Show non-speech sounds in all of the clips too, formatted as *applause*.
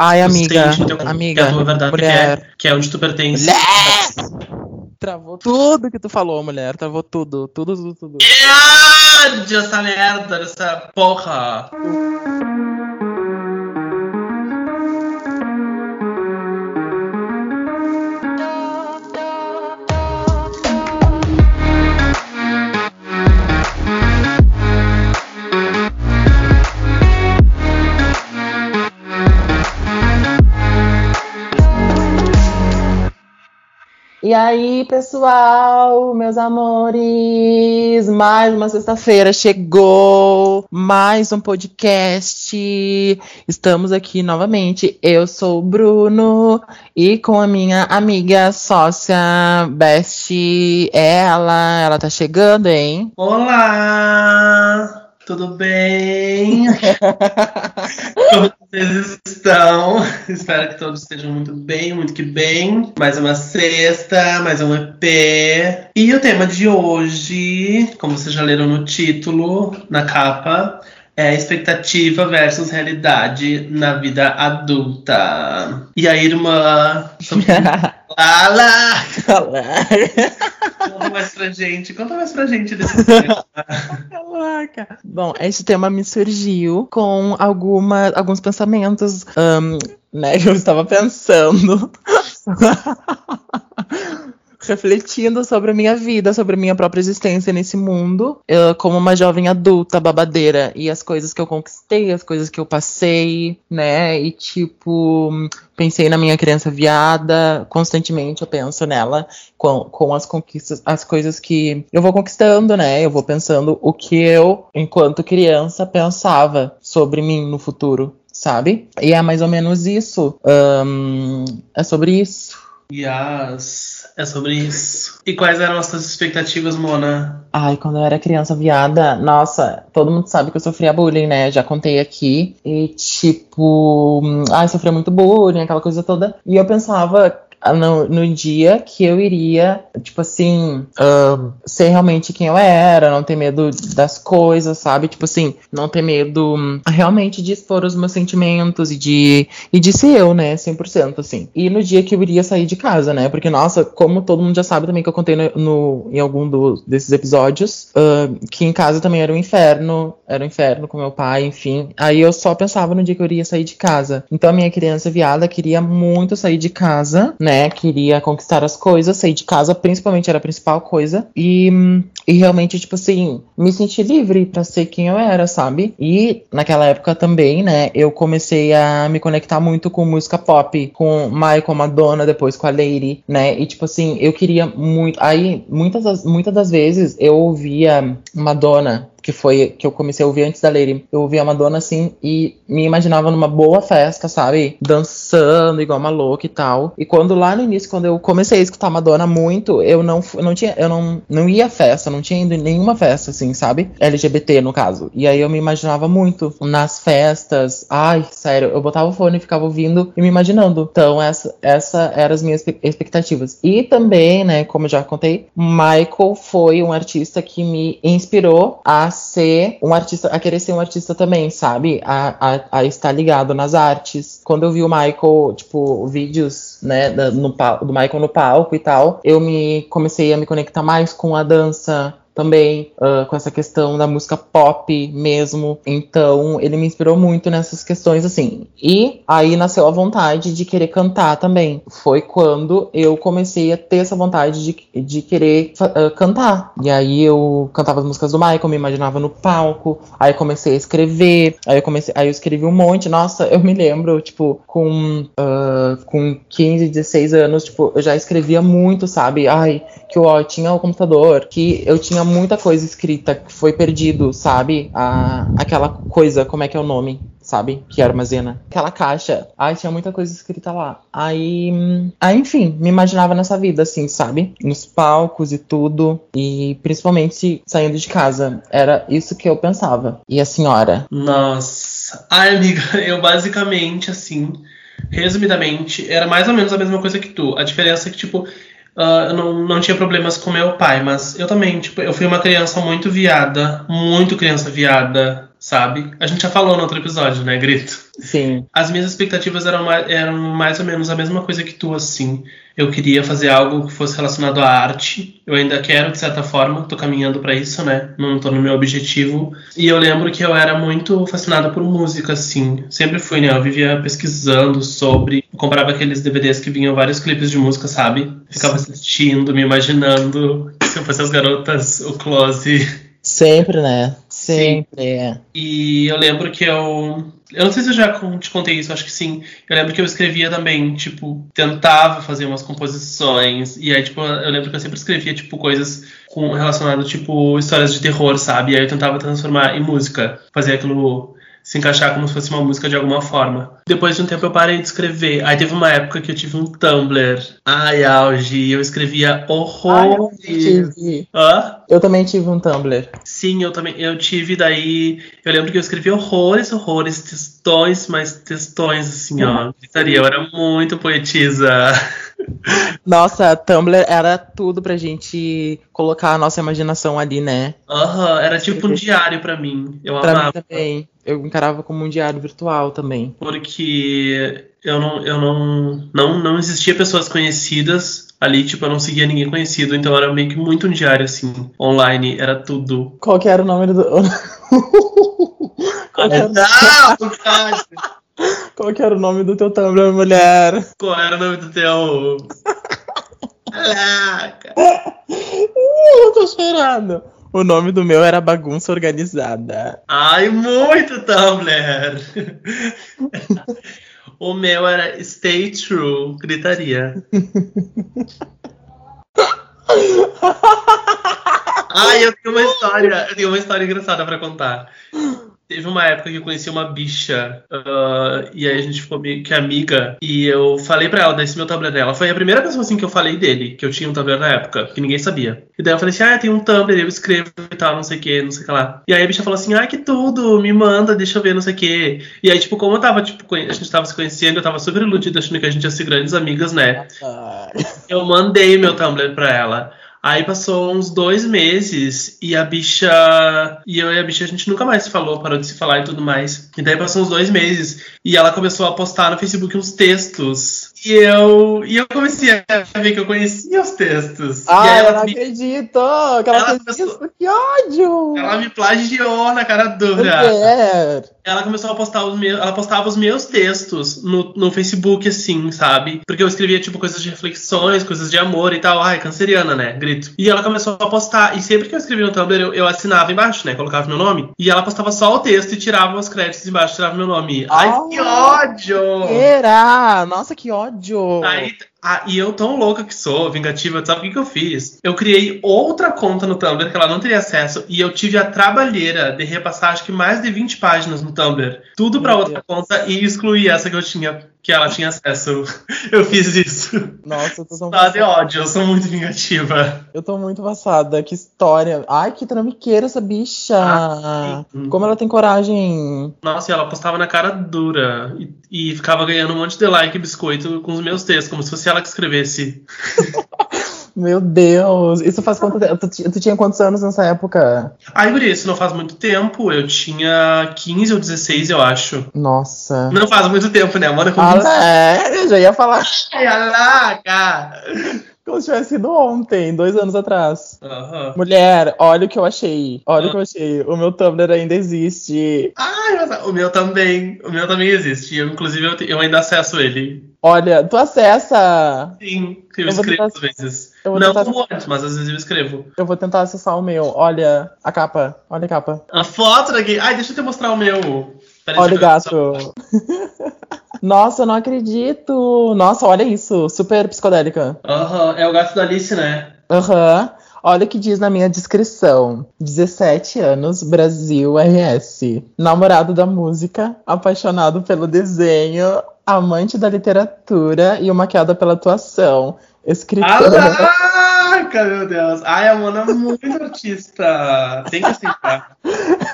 Ai, amiga, amiga, que é a tua verdade, mulher. Que, é, que é onde tu pertence. Mulher! Travou tudo que tu falou, mulher. Travou tudo, tudo, tudo, tudo. Que ódio essa merda, essa porra. E aí, pessoal, meus amores, mais uma sexta-feira chegou, mais um podcast. Estamos aqui novamente. Eu sou o Bruno e com a minha amiga sócia Best, ela, ela tá chegando, hein? Olá! Tudo bem? *laughs* Como vocês estão? Espero que todos estejam muito bem, muito que bem. Mais uma sexta, mais um EP. E o tema de hoje, como vocês já leram no título, na capa, é expectativa versus realidade na vida adulta. E a irmã. sobre- *laughs* Lala! Conta mais pra gente, conta mais pra gente desse tema. Caraca. Bom, esse tema me surgiu com alguma, alguns pensamentos, ahn, né? que *laughs* Eu estava pensando. Refletindo sobre a minha vida, sobre a minha própria existência nesse mundo, eu, como uma jovem adulta babadeira, e as coisas que eu conquistei, as coisas que eu passei, né? E tipo, pensei na minha criança viada, constantemente eu penso nela, com, com as conquistas, as coisas que eu vou conquistando, né? Eu vou pensando o que eu, enquanto criança, pensava sobre mim no futuro, sabe? E é mais ou menos isso. Ahn, é sobre isso. Yes, é sobre isso. E quais eram as tuas expectativas, Mona? Ai, quando eu era criança viada, nossa, todo mundo sabe que eu sofria bullying, né? Já contei aqui. E tipo, hum, ai, sofria muito bullying, aquela coisa toda. E eu pensava no, no dia que eu iria, tipo assim, ser realmente quem eu era, não ter medo das coisas, sabe? Tipo assim, não ter medo hum, realmente de expor os meus sentimentos e de, e de ser eu, né? 100%, assim. E no dia que eu iria sair de casa, né? Porque, nossa, como todo mundo já sabe também que eu contei no, no- em algum do- desses episódios, ahn, que em casa também era um inferno, era um inferno com meu pai, enfim. Aí eu só pensava no dia que eu iria sair de casa. Então a minha criança viada queria muito sair de casa, né? Queria conquistar as coisas, sair de casa, principalmente era a principal coisa. E, e realmente, tipo assim, me sentir livre pra ser quem eu era, sabe? E naquela época também, né? Eu comecei a me conectar muito com música pop, com Michael, Madonna, depois com a Lady, né? E tipo assim, eu queria muito. Aí, muitas das, muitas das vezes eu ouvia Madonna que foi que eu comecei a ouvir antes da Lady. Eu ouvia a Madonna assim e me imaginava numa boa festa, sabe? Dançando igual uma louca e tal. E quando lá no início, quando eu comecei a escutar Madonna muito, eu não, não tinha, eu não, não ia à festa, não tinha ido em nenhuma festa, assim, sabe? LGBT, no caso. E aí eu me imaginava muito nas festas. Ai, sério, eu botava o fone e ficava ouvindo e me imaginando. Então, essa, essa eram as minhas expectativas. E também, né, como eu já contei, Michael foi um artista que me inspirou a ser um artista, a querer ser um artista também, sabe? A, a, a estar ligado nas artes. Quando eu vi o Michael, tipo, vídeos, né, no, do Michael no palco e tal, eu me comecei a me conectar mais com a dança, também ah, com essa questão da música pop mesmo. Então, ele me inspirou muito nessas questões, assim. E aí nasceu a vontade de querer cantar também. Foi quando eu comecei a ter essa vontade de, de querer ah, cantar. E aí eu cantava as músicas do Michael, me imaginava no palco. Aí eu comecei a escrever. Aí eu comecei, aí eu escrevi um monte. Nossa, eu me lembro, tipo, com, ah, com 15, 16 anos, tipo, eu já escrevia muito, sabe? Ai, que eu ó, tinha o computador, que eu tinha muita coisa escrita que foi perdido, sabe? A, aquela coisa, como é que é o nome? Sabe? Que armazena. Aquela caixa. Ai, tinha muita coisa escrita lá. Aí, aí, enfim, me imaginava nessa vida, assim, sabe? Nos palcos e tudo. E principalmente saindo de casa. Era isso que eu pensava. E a senhora? Nossa. Ai, amiga, *laughs* eu basicamente, assim, resumidamente, era mais ou menos a mesma coisa que tu. A diferença é que, tipo, ah, eu não, não tinha problemas com meu pai, mas eu também, tipo, eu fui uma criança muito viada, muito criança viada. Sabe? A gente já falou no outro episódio, né, Grito? Sim. As minhas expectativas eram mais, eram mais ou menos a mesma coisa que tu, assim. Eu queria fazer algo que fosse relacionado à arte. Eu ainda quero, de certa forma, tô caminhando para isso, né? Não tô no meu objetivo. E eu lembro que eu era muito fascinada por música, assim. Sempre fui, né? Eu vivia pesquisando sobre. Eu comprava aqueles DVDs que vinham vários clipes de música, sabe? Ficava assistindo, me imaginando. Se eu fosse as garotas, o close. Sempre, né? Sempre. É. E eu lembro que eu. Eu não sei se eu já te contei isso, acho que sim. Eu lembro que eu escrevia também, tipo, tentava fazer umas composições. E aí, tipo, eu lembro que eu sempre escrevia, tipo, coisas com, relacionadas, tipo, histórias de terror, sabe? E aí eu tentava transformar em música, fazer aquilo se encaixar como se fosse uma música de alguma forma. Depois de um tempo eu parei de escrever. Aí teve uma época que eu tive um Tumblr. Ai, auge. Eu escrevia horror. eu, Hã? eu também tive um Tumblr. Sim, eu também. Eu tive daí. Eu lembro que eu escrevia horrores, horrores, textões, mas textões assim, ó. Gritaria. Eu era muito poetisa. *laughs* Nossa, Tumblr era tudo pra gente colocar a nossa imaginação ali, né? Aham, uhum, era tipo um diário pra mim. Eu pra amava. Mim também. Eu encarava como um diário virtual também. Porque eu não, eu não, não, não existia pessoas conhecidas ali, tipo, eu não seguia ninguém conhecido, então era meio que muito um diário, assim, online, era tudo. Qual que era o nome do. *laughs* Qual que era... Não, Qual que era o nome do teu Tumblr, mulher? Qual era o nome do teu? Caraca! eu tô chorando. O nome do meu era Bagunça Organizada. Ai, muito Tumblr! *laughs* o meu era Stay True, gritaria. *laughs* Ai, eu tenho uma história, eu tenho uma história engraçada para contar. Teve uma época que eu conheci uma bicha uh, e aí a gente ficou meio que amiga e eu falei pra ela desse meu Tumblr dela. Foi a primeira pessoa assim que eu falei dele, que eu tinha um Tumblr na época, que ninguém sabia. E daí eu falei assim, ah, tem um Tumblr, eu escrevo e tal, não sei o que, não sei o que lá. E aí a bicha falou assim, ah, que tudo, me manda, deixa eu ver, não sei o que. E aí, tipo, como eu tava, tipo, a gente tava se conhecendo, eu tava super iludida achando que a gente ia ser grandes amigas, né? Eu mandei meu Tumblr pra ela. Aí passou uns dois meses e a bicha. E eu e a bicha a gente nunca mais se falou, parou de se falar e tudo mais. E daí passou uns dois meses e ela começou a postar no Facebook uns textos. E eu, e eu comecei a ver que eu conhecia os textos. Ah, eu não me... acredito! Que ela, ela começou... isso, que ódio! Ela me plagiou na cara dura. É. Ela começou a postar os meus. Ela postava os meus textos no, no Facebook, assim, sabe? Porque eu escrevia, tipo, coisas de reflexões, coisas de amor e tal. Ai, canceriana, né? Grito. E ela começou a postar. E sempre que eu escrevia no Tumblr, eu, eu assinava embaixo, né? Colocava meu nome. E ela postava só o texto e tirava os créditos embaixo, tirava meu nome. Ai, oh, que ódio! Era! Nossa, que ódio! Ódio! Aí, ah, e eu tão louca que sou, vingativa, sabe o que, que eu fiz? Eu criei outra conta no Tumblr que ela não teria acesso e eu tive a trabalheira de repassar acho que mais de 20 páginas no Tumblr. Tudo para outra conta e excluir essa que eu tinha, que ela tinha acesso. *laughs* Eu fiz isso. Nossa, eu tô tão Tá de ódio, eu sou muito vingativa. Eu tô muito passada, que história. Ai, que trambiqueira essa bicha. Ah, Como ela tem coragem. Nossa, e ela postava na cara dura e, e ficava ganhando um monte de like e biscoito com os meus textos, como se fosse ela que escrevesse. *laughs* Meu Deus, isso faz quanto tempo? Tu, tu, tinha quantos anos nessa época? Ai, Guri, isso não faz muito tempo. Eu tinha 15 ou 16, eu acho. Nossa. Não faz muito tempo, né, mano? Ah, é, eu já ia falar. Ai, lá, cara. Como se tivesse sido ontem, dois anos atrás. Uhum. Mulher, olha o que eu achei. Olha uhum. o que eu achei. O meu Tumblr ainda existe. Ai, o meu também. O meu também existe. Eu, inclusive, eu, eu ainda acesso ele. Olha, tu acessa. Sim, eu, eu escrevo tentar... às vezes. Não tentar... como antes, mas às vezes eu escrevo. Eu vou tentar acessar o meu. Olha a capa. Olha a capa. A foto daqui. Ai, deixa eu te mostrar o meu. Peraí, olha o gato. *laughs* Nossa, eu não acredito. Nossa, olha isso. Super psicodélica. Aham, uhum. é o gato da Alice, né? Aham. Uhum. Olha o que diz na minha descrição: 17 anos, Brasil RS. Namorado da música, apaixonado pelo desenho, amante da literatura e uma queda pela atuação. Escritora. Caraca, meu Deus. Ai, a Mona é muito *laughs* artista. Tem que aceitar.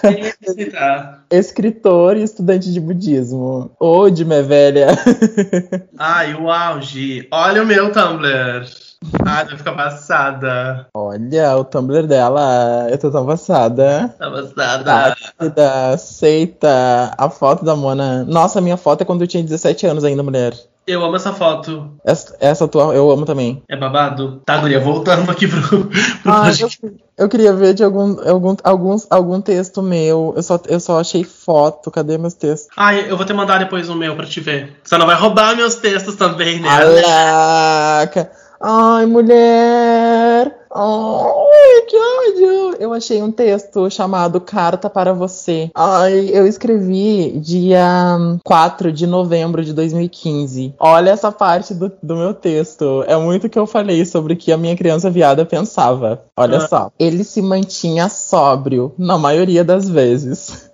Tem que aceitar. Escritor e estudante de budismo. Ô, de minha velha. *laughs* Ai, o auge. Olha o meu Tumblr. Ah, vai ficar passada. Olha, o Tumblr dela, eu tô tão passada. Tá passada. Aceita a foto da Mona. Nossa, a minha foto é quando eu tinha 17 anos ainda, mulher. Eu amo essa foto. Essa, essa tua eu amo também. É babado? Tá, Guria, voltando aqui pro, pro ah, eu, eu, queria ver de algum, algum, alguns, algum texto meu. Eu só, eu só achei foto. Cadê meus textos? Ah, eu vou te mandar depois o meu pra te ver. Você não vai roubar meus textos também, né? Caraca! Ai, mulher! Ai, que ódio! Eu achei um texto chamado Carta para Você. Ai, eu escrevi dia 4 de novembro de 2015. Olha essa parte do, do meu texto. É muito que eu falei sobre o que a minha criança viada pensava. Olha ah. só. Ele se mantinha sóbrio na maioria das vezes.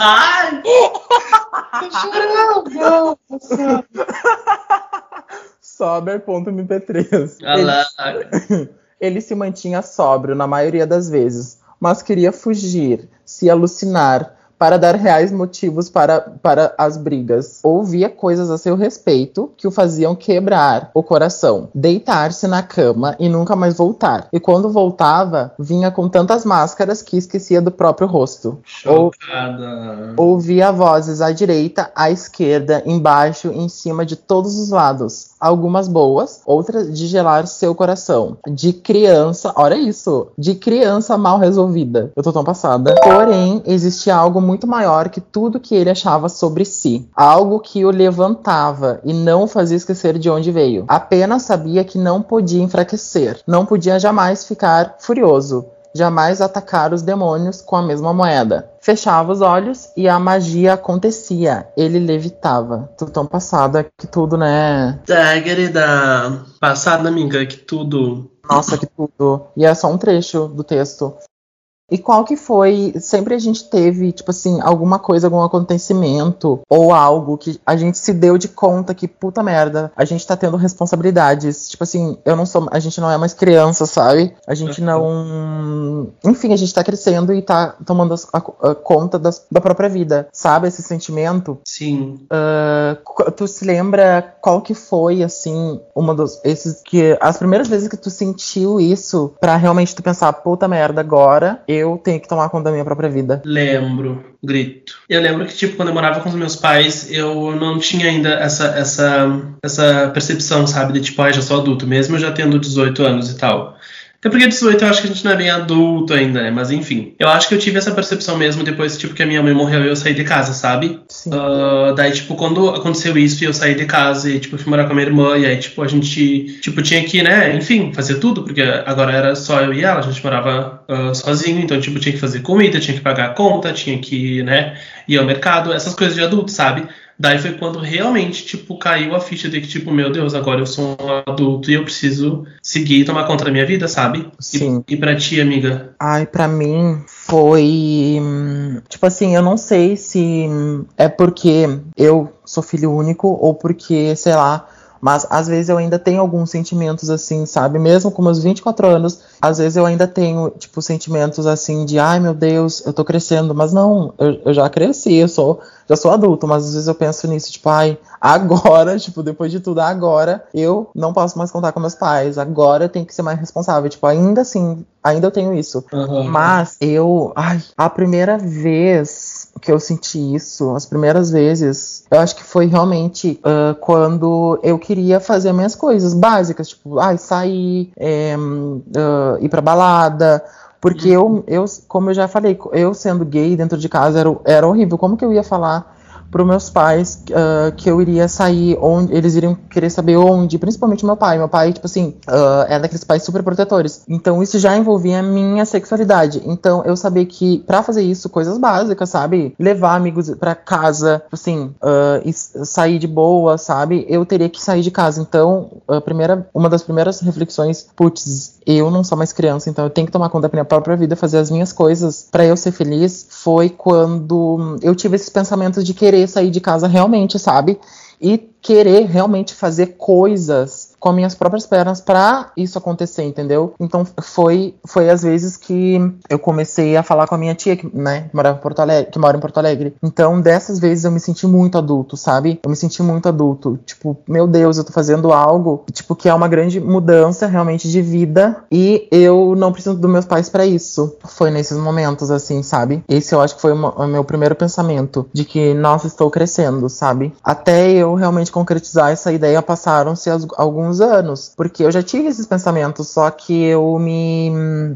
Ai! *laughs* Tô chorando! *laughs* Sober.mp3. Ele, *laughs* ele se mantinha sóbrio na maioria das vezes, mas queria fugir, se alucinar, para dar reais motivos para, para as brigas. Ouvia coisas a seu respeito que o faziam quebrar o coração, deitar-se na cama e nunca mais voltar. E quando voltava, vinha com tantas máscaras que esquecia do próprio rosto. Chocada. Ou, ouvia vozes à direita, à esquerda, embaixo, em cima de todos os lados algumas boas, outras de gelar seu coração. De criança, olha isso, de criança mal resolvida. Eu tô tão passada. Porém, existia algo muito maior que tudo que ele achava sobre si. Algo que o levantava e não o fazia esquecer de onde veio. Apenas sabia que não podia enfraquecer, não podia jamais ficar furioso jamais atacar os demônios com a mesma moeda. Fechava os olhos e a magia acontecia. Ele levitava. Tô tão passada que tudo, né? É, querida. Passada, amiga, que tudo. Nossa, que tudo. E é só um trecho do texto. E qual que foi? Sempre a gente teve, tipo assim, alguma coisa, algum acontecimento ou algo que a gente se deu de conta que, puta merda, a gente tá tendo responsabilidades. Tipo assim, eu não sou. A gente não é mais criança, sabe? A gente não. Enfim, a gente tá crescendo e tá tomando a, a, conta das, da própria vida, sabe? Esse sentimento. Sim. Uh, tu se lembra qual que foi, assim, uma dos. Esses que. As primeiras vezes que tu sentiu isso para realmente tu pensar, puta merda, agora. Eu eu tenho que tomar conta da minha própria vida. Lembro, grito. Eu lembro que, tipo, quando eu morava com os meus pais, eu não tinha ainda essa, essa, essa percepção, sabe? De tipo, ah, já sou adulto, mesmo já tendo 18 anos e tal. Até porque 18 eu acho que a gente não é bem adulto ainda, né? Mas enfim. Eu acho que eu tive essa percepção mesmo depois, tipo, que a minha mãe morreu e eu saí de casa, sabe? Sim. Uh, daí, tipo, quando aconteceu isso e eu saí de casa e, tipo, fui morar com a minha irmã, e aí, tipo, a gente, tipo, tinha que, né, enfim, fazer tudo, porque agora era só eu e ela, a gente morava uh, sozinho, então, tipo, tinha que fazer comida, tinha que pagar a conta, tinha que, né, ir ao mercado, essas coisas de adulto, sabe? Daí foi quando realmente, tipo, caiu a ficha de que, tipo, meu Deus, agora eu sou um adulto e eu preciso seguir e tomar conta da minha vida, sabe? Sim. E, e pra ti, amiga? Ai, pra mim foi. Tipo assim, eu não sei se é porque eu sou filho único ou porque, sei lá. Mas às vezes eu ainda tenho alguns sentimentos assim, sabe? Mesmo com meus 24 anos, às vezes eu ainda tenho, tipo, sentimentos assim de ai meu Deus, eu tô crescendo. Mas não, eu, eu já cresci, eu sou já sou adulto, mas às vezes eu penso nisso, tipo, ai, agora, *laughs* tipo, depois de tudo, agora eu não posso mais contar com meus pais, agora eu tenho que ser mais responsável. Tipo, ainda assim, ainda eu tenho isso. Uhum. Mas eu, ai, a primeira vez que eu senti isso, as primeiras vezes, eu acho que foi realmente uh, quando eu queria fazer minhas coisas básicas, tipo, ai, sair, é, uh, ir pra balada, porque eu, eu, como eu já falei, eu sendo gay dentro de casa era, era horrível. Como que eu ia falar para meus pais uh, que eu iria sair, onde eles iriam querer saber onde, principalmente meu pai. Meu pai, tipo assim, uh, é daqueles pais super protetores. Então isso já envolvia a minha sexualidade. Então eu sabia que para fazer isso, coisas básicas, sabe? Levar amigos para casa, assim, uh, sair de boa, sabe? Eu teria que sair de casa. Então, a primeira, uma das primeiras reflexões, putz, eu não sou mais criança, então eu tenho que tomar conta da minha própria vida, fazer as minhas coisas para eu ser feliz, foi quando eu tive esses pensamentos de querer sair de casa realmente, sabe? E querer realmente fazer coisas com as minhas próprias pernas para isso acontecer, entendeu? Então foi foi às vezes que eu comecei a falar com a minha tia que, né, que morava em Porto Alegre, que mora em Porto Alegre. Então dessas vezes eu me senti muito adulto, sabe? Eu me senti muito adulto, tipo, meu Deus, eu tô fazendo algo, tipo que é uma grande mudança realmente de vida e eu não preciso dos meus pais para isso. Foi nesses momentos assim, sabe? Esse eu acho que foi o meu primeiro pensamento de que nossa, estou crescendo, sabe? Até eu realmente concretizar essa ideia passaram-se alguns anos, porque eu já tive esses pensamentos, só que eu me,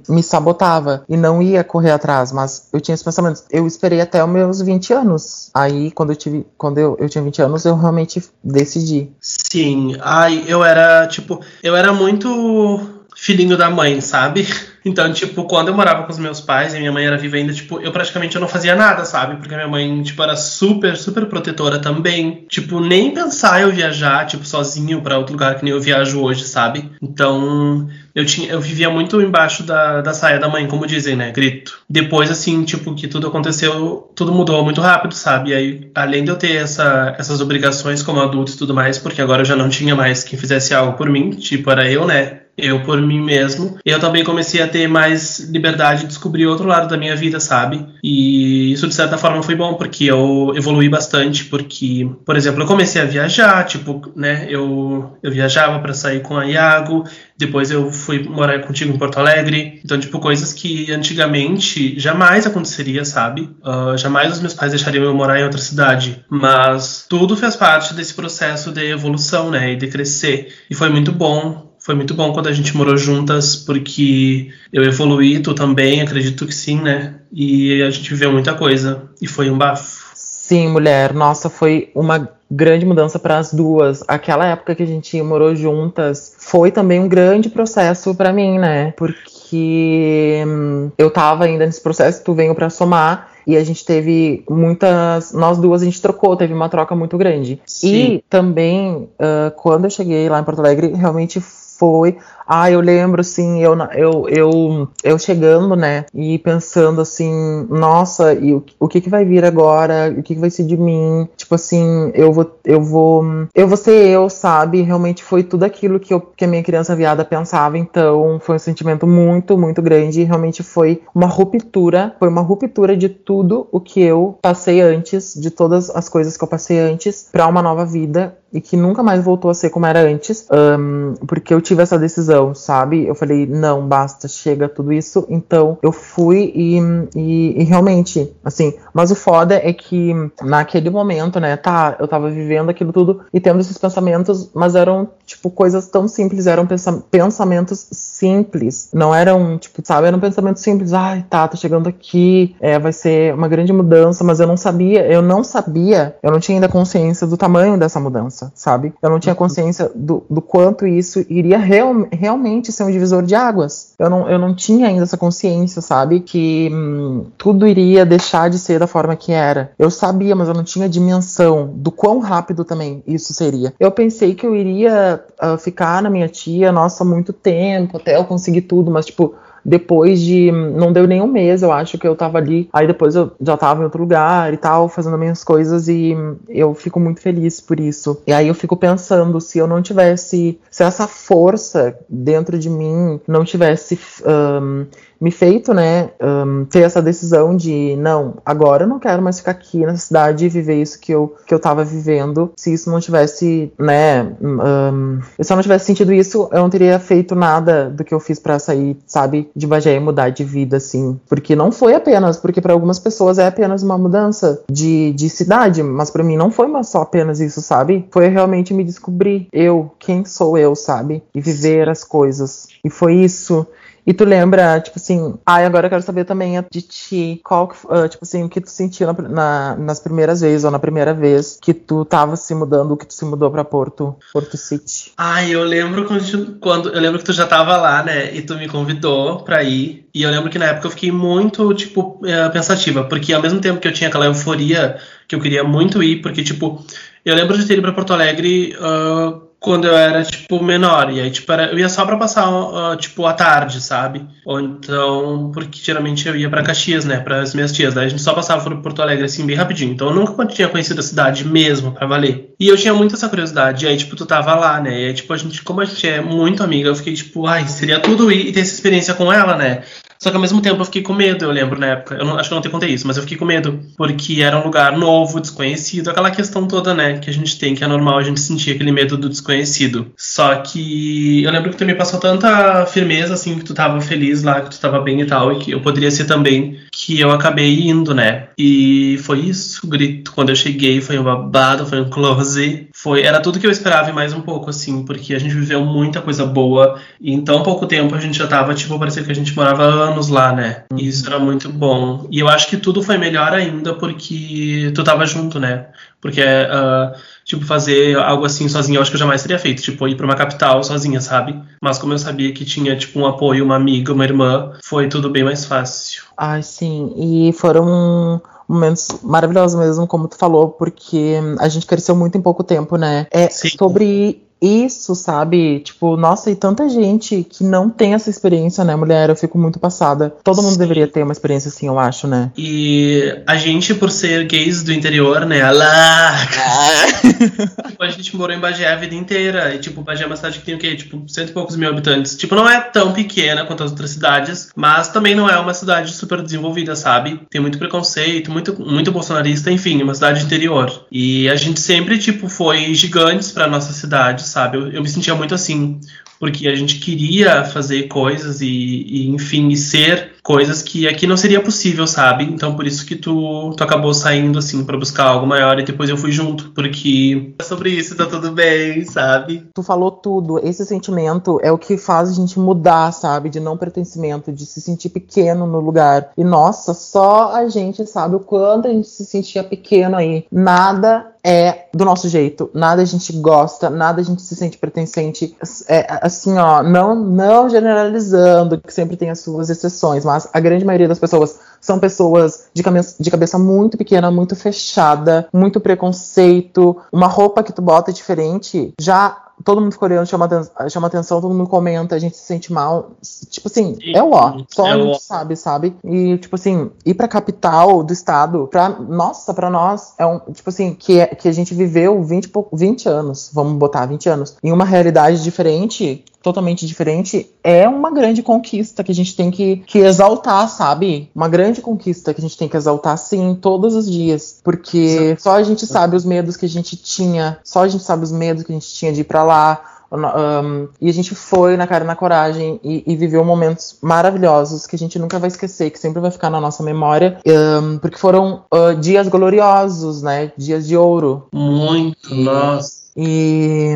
me sabotava e não ia correr atrás, mas eu tinha esses pensamentos. Eu esperei até os meus 20 anos. Aí, quando eu tive, quando eu, eu tinha 20 anos, eu realmente decidi. Sim, ai, eu era, tipo, eu era muito filhinho da mãe, sabe? *laughs* Então, tipo, quando eu morava com os meus pais e minha mãe era viva ainda, tipo, eu praticamente eu não fazia nada, sabe? Porque minha mãe, tipo, era super, super protetora também. Tipo, nem pensar eu viajar, tipo, sozinho para outro lugar que nem eu viajo hoje, sabe? Então, eu tinha eu vivia muito embaixo da, da saia da mãe, como dizem, né? Grito. Depois, assim, tipo, que tudo aconteceu, tudo mudou muito rápido, sabe? E aí, além de eu ter essa, essas obrigações como adulto e tudo mais, porque agora eu já não tinha mais quem fizesse algo por mim, tipo, era eu, né? Eu por mim mesmo. Eu também comecei a ter mais liberdade de descobrir outro lado da minha vida, sabe? E isso de certa forma foi bom porque eu evolui bastante, porque, por exemplo, eu comecei a viajar, tipo, né, eu, eu viajava para sair com a Iago, depois eu fui morar contigo em Porto Alegre. Então, tipo, coisas que antigamente jamais aconteceria, sabe? Uh, jamais os meus pais deixariam eu morar em outra cidade. Mas tudo fez parte desse processo de evolução, né? E de crescer. E foi muito bom foi muito bom quando a gente morou juntas, porque eu evoluí, tu também, acredito que sim, né? E a gente viveu muita coisa. E foi um bafo. Sim, mulher. Nossa, foi uma grande mudança para as duas. Aquela época que a gente morou juntas foi também um grande processo para mim, né? Porque hum, eu tava ainda nesse processo, tu veio para somar e a gente teve muitas. Nós duas a gente trocou, teve uma troca muito grande. Sim. E também, uh, quando eu cheguei lá em Porto Alegre, realmente foi. Ah, eu lembro, assim, eu, eu, eu, eu chegando, né, e pensando assim, nossa, e o, o que que vai vir agora? O que que vai ser de mim? Tipo assim, eu vou, eu vou, eu vou ser eu, sabe? Realmente foi tudo aquilo que, eu, que a minha criança viada pensava, então foi um sentimento muito, muito grande realmente foi uma ruptura, foi uma ruptura de tudo o que eu passei antes, de todas as coisas que eu passei antes, para uma nova vida e que nunca mais voltou a ser como era antes, um, porque eu tive essa decisão, sabe? Eu falei, não, basta, chega tudo isso. Então eu fui e, e, e, realmente, assim, mas o foda é que naquele momento, né, tá, eu tava vivendo aquilo tudo e tendo esses pensamentos, mas eram, tipo, coisas tão simples, eram pensamentos simples, não eram, tipo, sabe, eram pensamentos simples, ai, tá, tô chegando aqui, é, vai ser uma grande mudança, mas eu não sabia, eu não sabia, eu não tinha ainda consciência do tamanho dessa mudança sabe? Eu não tinha consciência do, do quanto isso iria real, realmente ser um divisor de águas. Eu não, eu não tinha ainda essa consciência, sabe? Que hum, tudo iria deixar de ser da forma que era. Eu sabia, mas eu não tinha dimensão do quão rápido também isso seria. Eu pensei que eu iria uh, ficar na minha tia, nossa, muito tempo, até eu conseguir tudo, mas, tipo, depois de. Não deu nem um mês, eu acho que eu tava ali. Aí depois eu já tava em outro lugar e tal, fazendo as minhas coisas e eu fico muito feliz por isso. E aí eu fico pensando, se eu não tivesse. Se essa força dentro de mim não tivesse. Um, me feito, né, um, ter essa decisão de não, agora eu não quero mais ficar aqui nessa cidade e viver isso que eu, que eu tava vivendo. Se isso não tivesse, né, um, se eu não tivesse sentido isso, eu não teria feito nada do que eu fiz para sair, sabe, de Bagé e mudar de vida, assim. Porque não foi apenas, porque para algumas pessoas é apenas uma mudança de, de cidade, mas para mim não foi só apenas isso, sabe? Foi realmente me descobrir eu, quem sou eu, sabe? E viver as coisas. E foi isso. E tu lembra, tipo assim, ai, ah, agora eu quero saber também de ti, qual, uh, tipo assim, o que tu sentiu na, na, nas primeiras vezes, ou na primeira vez que tu tava se mudando, que tu se mudou pra Porto, Porto City. Ai, eu lembro quando, quando, eu lembro que tu já tava lá, né, e tu me convidou pra ir, e eu lembro que na época eu fiquei muito, tipo, eh, pensativa, porque ao mesmo tempo que eu tinha aquela euforia que eu queria muito ir, porque, tipo, eu lembro de ter ido pra Porto Alegre uh, quando eu era, tipo, menor. E aí, tipo, era, eu ia só pra passar, uh, tipo, a tarde, sabe? Ou então, porque geralmente eu ia pra Caxias, né? Para as minhas tias. Daí a gente só passava por Porto Alegre, assim, bem rapidinho. Então eu nunca tinha conhecido a cidade mesmo, pra valer. E eu tinha muito essa curiosidade. E aí, tipo, tu tava lá, né? E aí, tipo, a gente, como a gente é muito amiga, eu fiquei, tipo, ai, seria tudo ir e ter essa experiência com ela, né? Só que ao mesmo tempo eu fiquei com medo, eu lembro na época. Eu não, acho que eu não te contei isso, mas eu fiquei com medo. Porque era um lugar novo, desconhecido, aquela questão toda, né, que a gente tem, que é normal a gente sentir aquele medo do desconhecido. Só que eu lembro que tu me passou tanta firmeza, assim, que tu tava feliz lá, que tu tava bem e tal, e que eu poderia ser também, que eu acabei indo, né? E foi isso, o grito. Quando eu cheguei, foi um babado, foi um close. Foi, era tudo que eu esperava e mais um pouco, assim, porque a gente viveu muita coisa boa. E em tão pouco tempo a gente já tava, tipo, parecia que a gente morava anos lá, né? E isso era muito bom. E eu acho que tudo foi melhor ainda porque tu tava junto, né? Porque, uh, tipo, fazer algo assim sozinho, eu acho que eu jamais teria feito. Tipo, ir pra uma capital sozinha, sabe? Mas como eu sabia que tinha, tipo, um apoio, uma amiga, uma irmã, foi tudo bem mais fácil. Ai, sim. E foram momentos maravilhosos mesmo, como tu falou, porque a gente cresceu muito em pouco tempo, né? É Sim. sobre isso, sabe? Tipo, nossa, e tanta gente que não tem essa experiência, né, mulher? Eu fico muito passada. Todo mundo Sim. deveria ter uma experiência assim, eu acho, né? E a gente, por ser gays do interior, né? Alá! Ah. tipo, a gente morou em Bagé a vida inteira. E, tipo, Bagé é uma cidade que tem o quê? Tipo, cento e poucos mil habitantes. Tipo, não é tão pequena quanto as outras cidades, mas também não é uma cidade super desenvolvida, sabe? Tem muito preconceito, muito, muito bolsonarista, enfim, uma cidade interior. E a gente sempre, tipo, foi gigantes pra nossa cidade sabe? Eu, eu me sentia muito assim, porque a gente queria fazer coisas e, e, enfim, e ser coisas que aqui não seria possível, sabe? Então por isso que tu, tu acabou saindo assim para buscar algo maior e depois eu fui junto, porque é sobre isso tá tudo bem, sabe? Tu falou tudo, esse sentimento é o que faz a gente mudar, sabe? De não pertencimento, de se sentir pequeno no lugar. E nossa, só a gente sabe o quanto a gente se sentia pequeno aí. Nada é do nosso jeito, nada a gente gosta, nada a gente se sente pertencente. É, assim, ó, não, não generalizando, que sempre tem as suas exceções, mas a grande maioria das pessoas são pessoas de cabeça, de cabeça muito pequena, muito fechada, muito preconceito. Uma roupa que tu bota diferente já todo mundo fica olhando, chama, chama atenção, todo mundo comenta, a gente se sente mal. Tipo assim, Sim, é o ó. Só é a gente sabe, sabe? E, tipo assim, ir pra capital do estado, pra. Nossa, pra nós, é um. Tipo assim, que, é, que a gente viveu 20, 20 anos, vamos botar 20 anos, em uma realidade diferente, totalmente diferente, é uma grande conquista que a gente tem que, que exaltar, sabe? Uma grande conquista que a gente tem que exaltar, sim, todos os dias. Porque só a gente sabe os medos que a gente tinha, só a gente sabe os medos que a gente tinha de ir pra lá. Um, e a gente foi na cara e na coragem e, e, viveu momentos maravilhosos que a gente nunca vai esquecer, que sempre vai ficar na nossa memória, um, porque foram uh, dias gloriosos, né? Dias de ouro. Muito, e, nossa. E,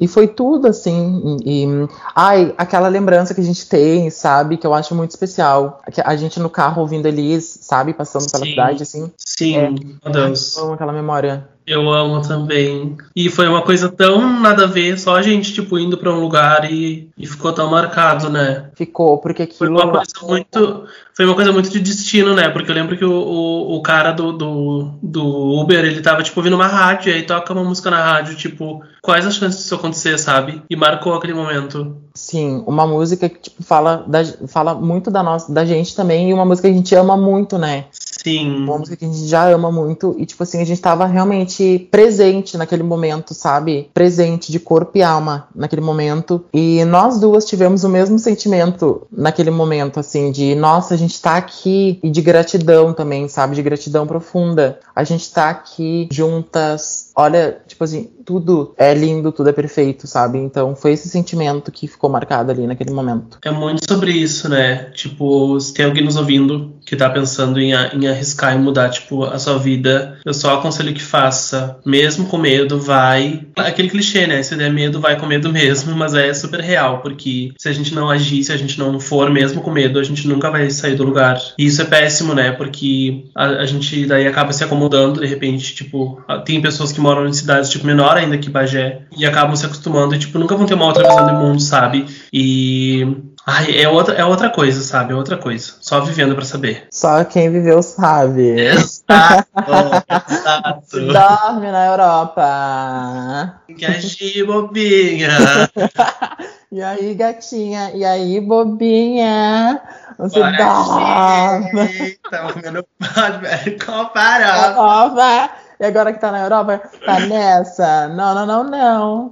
e foi tudo, assim. E, e, ai, aquela lembrança que a gente tem, sabe? Que eu acho muito especial. A gente no carro ouvindo Elis, sabe? Passando pela Sim. cidade, assim. Sim, é, meu Deus. aquela memória. Eu amo também. E foi uma coisa tão nada a ver, só a gente, tipo, indo pra um lugar e, e ficou tão marcado, né? Ficou, porque aquilo. Foi uma coisa muito. Foi uma coisa muito de destino, né? Porque eu lembro que o, o, o cara do, do, do, Uber, ele tava, tipo, ouvindo uma rádio, e aí toca uma música na rádio, tipo, quais as chances disso acontecer, sabe? E marcou aquele momento. Sim, uma música que, tipo, fala, da, fala muito da, nossa, da gente também, e uma música que a gente ama muito, né? Sim. Uma música que a gente já ama muito. E, tipo assim, a gente tava realmente presente naquele momento, sabe? Presente de corpo e alma naquele momento. E nós duas tivemos o mesmo sentimento naquele momento, assim, de nossa, a gente tá aqui. E de gratidão também, sabe? De gratidão profunda. A gente tá aqui juntas. Olha, tipo assim, tudo é lindo, tudo é perfeito, sabe? Então foi esse sentimento que ficou marcado ali naquele momento. É muito sobre isso, né? Tipo, se tem alguém nos ouvindo que tá pensando em, em arriscar e mudar, tipo, a sua vida, eu só aconselho que faça. Mesmo com medo, vai. Aquele clichê, né? Se der medo, vai com medo mesmo, mas é super real, porque se a gente não agir, se a gente não for mesmo com medo, a gente nunca vai sair do lugar. E isso é péssimo, né? Porque a, a gente daí acaba se acomodando, de repente, tipo, tem pessoas que moram em cidades, tipo, menor ainda que Bagé e acabam se acostumando e, tipo, nunca vão ter uma outra visão do mundo, sabe? E Ai, é outra, é outra coisa, sabe? É outra coisa. Só vivendo pra saber. Só quem viveu sabe. Exato, exato. *laughs* Dorme na Europa. Que agir, bobinha. *laughs* E aí, gatinha? E aí, bobinha? Você Bora, dorme. velho. Comparado. Europa. E agora que tá na Europa, tá nessa? Não, não, não, não.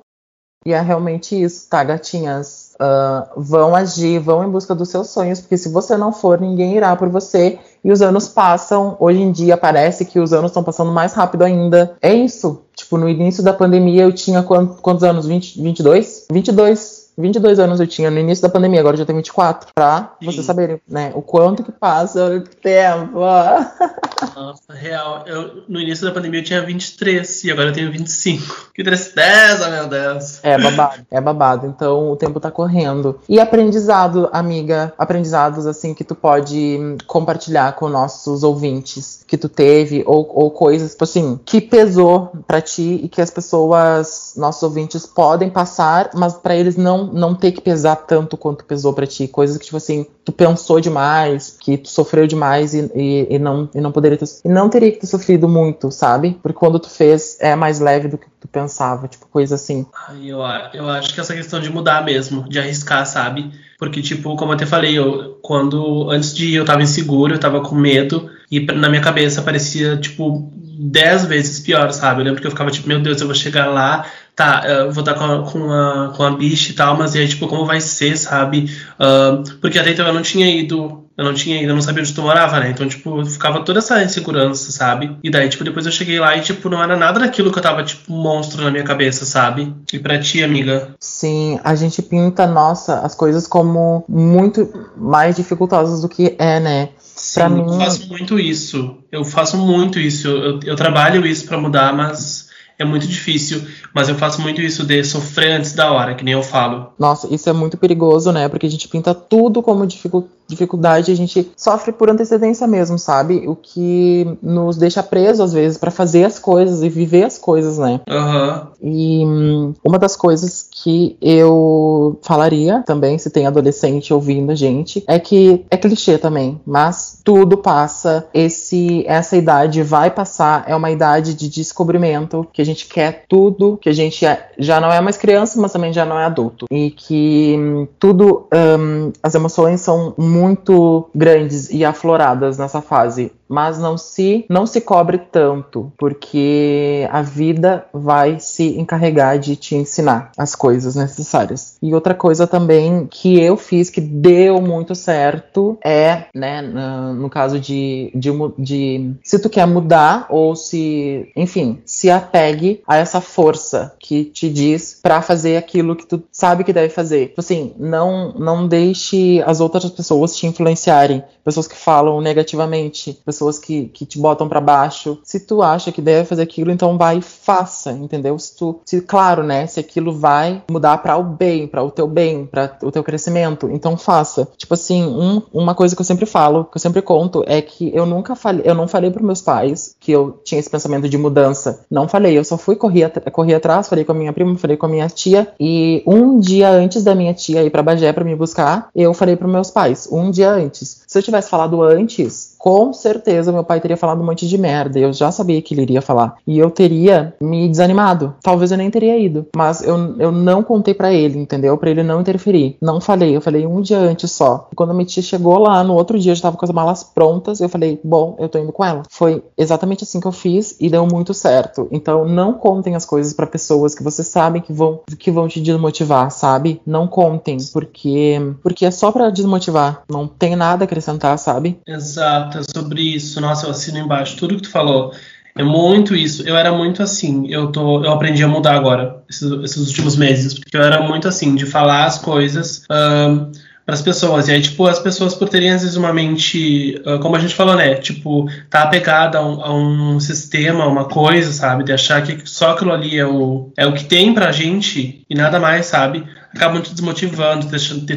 E é realmente isso, tá, gatinhas? Ah, vão agir, vão em busca dos seus sonhos, porque se você não for, ninguém irá por você. E os anos passam, hoje em dia parece que os anos estão passando mais rápido ainda. É isso. Tipo, no início da pandemia eu tinha quant- quantos anos? 20, 22? 22. 22 anos eu tinha no início da pandemia, agora eu já tenho 24. Pra Sim. vocês saberem, né? O quanto que passa o tempo. *laughs* Nossa, real. Eu, no início da pandemia eu tinha 23 e agora eu tenho 25. Que tristeza, meu Deus. É babado, é babado. Então o tempo tá correndo. E aprendizado, amiga, aprendizados assim que tu pode hum, compartilhar com nossos ouvintes que tu teve ou, ou coisas, tipo assim, que pesou pra ti e que as pessoas, nossos ouvintes podem passar, mas pra eles não não ter que pesar tanto quanto pesou pra ti, coisas que tipo assim, tu pensou demais, que tu sofreu demais e, e, e não e não poderia ter, e não teria que ter sofrido muito, sabe? Porque quando tu fez é mais leve do que tu pensava, tipo coisa assim. Eu, eu acho que essa questão de mudar mesmo, de arriscar, sabe? Porque, tipo, como eu até falei, eu, quando antes de ir eu tava inseguro, eu tava com medo, e na minha cabeça parecia, tipo, dez vezes pior, sabe? Eu lembro que eu ficava tipo, meu Deus, eu vou chegar lá, tá, eu vou estar com a, com a, com a bicha e tal, mas e aí, tipo, como vai ser, sabe? Ah, porque até então eu não tinha ido, eu não tinha ido, eu não sabia onde tu morava, né? Então, tipo, ficava toda essa insegurança, sabe? E daí, tipo, depois eu cheguei lá e, tipo, não era nada daquilo que eu tava, tipo, monstro na minha cabeça, sabe? E pra ti, amiga? Sim, a gente pinta, nossa, as coisas como muito mais dificultosas do que é, né? Sim, Pra eu mim- faço muito isso. Eu faço muito isso. Eu, eu, trabalho isso pra mudar, mas é muito difícil. Mas eu faço muito isso de sofrer antes da hora, que nem eu falo. Nossa, isso é muito perigoso, né? Porque a gente pinta tudo como dificu- dificuldade, a gente sofre por antecedência mesmo, sabe? O que nos deixa preso às vezes pra fazer as coisas e viver as coisas, né? Aham. E hum, uma das coisas que eu falaria também, se tem adolescente ouvindo a gente, é que é clichê também, mas tudo passa. Esse, essa idade vai passar, é uma idade de descobrimento, que a gente quer tudo, que a gente é- já não é mais criança, mas também já não é adulto. E que hum, tudo, hum, as emoções são muito grandes e afloradas nessa fase mas não se não se cobre tanto, porque a vida vai se encarregar de te ensinar as coisas necessárias. E outra coisa também que eu fiz que deu muito certo é, né, no caso de, de, de se tu quer mudar ou se, enfim, se apegue a essa força que te diz pra fazer aquilo que tu sabe que deve fazer. Tipo assim, não não deixe as outras pessoas te influenciarem, pessoas que falam negativamente, pessoas que, que te botam pra baixo. Se tu acha que deve fazer aquilo, então vai e faça, entendeu? Se tu, se claro, né, se aquilo vai mudar para o bem, para o teu bem, para o teu crescimento, então faça. Tipo assim, um- uma coisa que eu sempre falo, que eu sempre conto é que eu nunca falei, eu não falei pros meus pais que eu tinha esse pensamento de mudança. Não falei, eu só fui correr, correr atrás, falei com a minha prima, falei com a minha tia e um dia antes da minha tia ir para Bagé para me buscar, eu falei pros meus pais, um dia antes. Se eu tivesse falado antes, com certeza meu pai teria falado um monte de merda. Eu já sabia que ele iria falar. E eu teria me desanimado. Talvez eu nem teria ido. Mas eu, eu não contei pra ele, entendeu? Pra ele não interferir. Não falei. Eu falei um dia antes só. E quando a minha tia chegou lá, no outro dia eu já tava com as malas prontas. Eu falei, bom, eu tô indo com ela. Foi exatamente assim que eu fiz e deu muito certo. Então não contem as coisas pra pessoas que vocês sabem que vão, que vão te desmotivar, sabe? Não contem. Porque, porque é só pra desmotivar. Não tem nada a acrescentar, sabe? Exato, é sobre isso. Nossa, eu assino embaixo tudo que tu falou. É muito isso. Eu era muito assim. Eu tô, eu aprendi a mudar agora, esses, esses últimos meses, porque eu era muito assim, de falar as coisas para as pessoas. E aí, tipo, as pessoas por terem às vezes uma mente, ah, como a gente falou, né? Tipo, tá apegada a um, a um sistema, uma coisa, sabe? De achar que só aquilo ali é o, é o que tem pra gente e nada mais, sabe? Acabam te desmotivando, te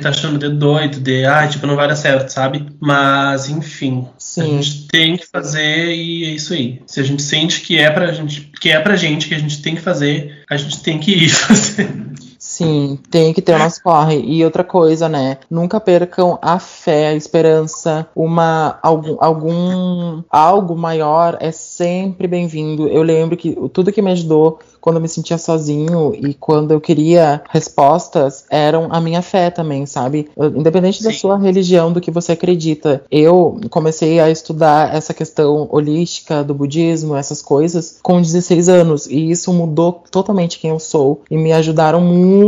achando, te doido, de, ah, tipo, não vai dar certo, sabe? Mas, enfim. Sim. A gente tem que fazer e é isso aí. Se a gente sente que é pra gente, que é pra gente, que a gente tem que fazer, a gente tem que ir *laughs* fazer. Sim, tem que ter o nosso corre. E outra coisa, né? Nunca percam a fé, a esperança, uma algum, algum algo maior é sempre bem-vindo. Eu lembro que tudo que me ajudou quando eu me sentia sozinho e quando eu queria respostas, eram a minha fé também, sabe? Independente Sim. da sua religião, do que você acredita. Eu comecei a estudar essa questão holística do budismo, essas coisas, com 16 anos. E isso mudou totalmente quem eu sou. E me ajudaram muito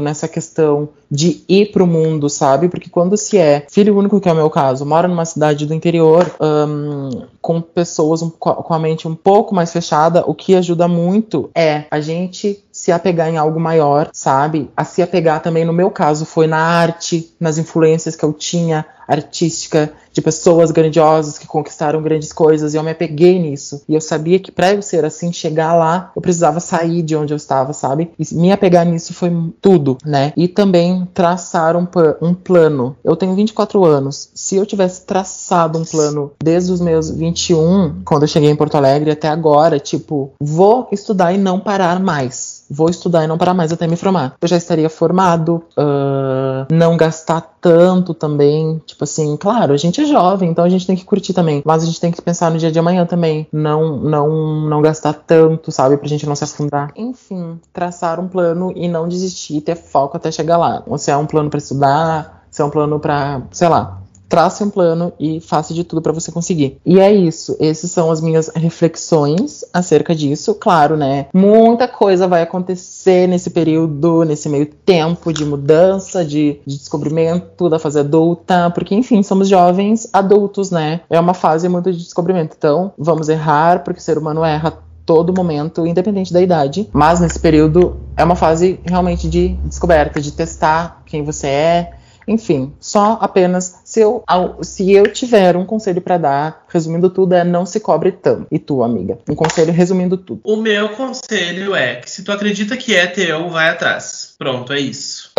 nessa questão de ir pro mundo, sabe? Porque quando se é filho único, que é o meu caso, mora numa cidade do interior, um, com pessoas um, com a mente um pouco mais fechada, o que ajuda muito é a gente se apegar em algo maior, sabe? A se apegar também, no meu caso, foi na arte, nas influências que eu tinha artística, de pessoas grandiosas que conquistaram grandes coisas, e eu me apeguei nisso. E eu sabia que para eu ser assim, chegar lá, eu precisava sair de onde eu estava, sabe? E me apegar nisso foi tudo, né? E também traçar um, um plano. Eu tenho 24 anos. Se eu tivesse traçado um plano desde os meus 21, quando eu cheguei em Porto Alegre, até agora, tipo, vou estudar e não parar mais vou estudar e não parar mais até me formar. Eu já estaria formado, uh, não gastar tanto também. Tipo assim, claro, a gente é jovem, então a gente tem que curtir também. Mas a gente tem que pensar no dia de amanhã também. Não, não, não gastar tanto, sabe? Pra gente não se afundar. Enfim, traçar um plano e não desistir, ter foco até chegar lá. Ou se é um plano para estudar, se é um plano para, sei lá, trace um plano e faça de tudo para você conseguir. E é isso. Essas são as minhas reflexões acerca disso. Claro, né? Muita coisa vai acontecer nesse período, nesse meio tempo de mudança, de, de descobrimento da fase adulta, porque, enfim, somos jovens adultos, né? É uma fase muito de descobrimento. Então, vamos errar, porque o ser humano erra todo momento, independente da idade. Mas nesse período é uma fase realmente de descoberta, de testar quem você é, enfim, só apenas se eu, se eu tiver um conselho para dar, resumindo tudo, é não se cobre tanto. E tu, amiga? Um conselho resumindo tudo. O meu conselho é que se tu acredita que é teu, vai atrás. Pronto, é isso.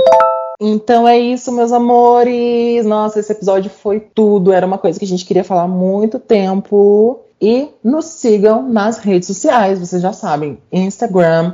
Então é isso, meus amores. Nossa, esse episódio foi tudo. Era uma coisa que a gente queria falar há muito tempo. E nos sigam nas redes sociais, vocês já sabem. Instagram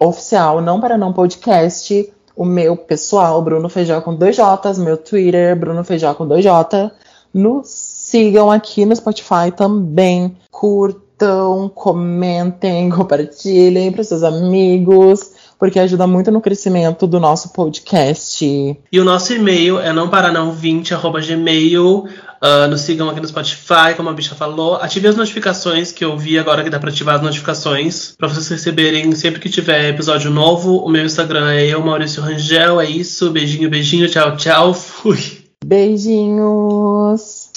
oficial, não para não podcast o meu pessoal, Bruno Feijó com dois J's, meu Twitter, Bruno Feijó com dois J. Nos sigam aqui no Spotify também. Curtam, comentem, *laughs* compartilhem para seus amigos, porque ajuda muito no crescimento do nosso podcast. E o nosso e-mail é não para não 20gmail Uh, nos sigam aqui no Spotify, como a bicha falou. Ative as notificações, que eu vi agora que dá pra ativar as notificações, para vocês receberem sempre que tiver episódio novo. O meu Instagram é eu, Maurício Rangel. É isso. Beijinho, beijinho. Tchau, tchau. Fui. Beijinhos.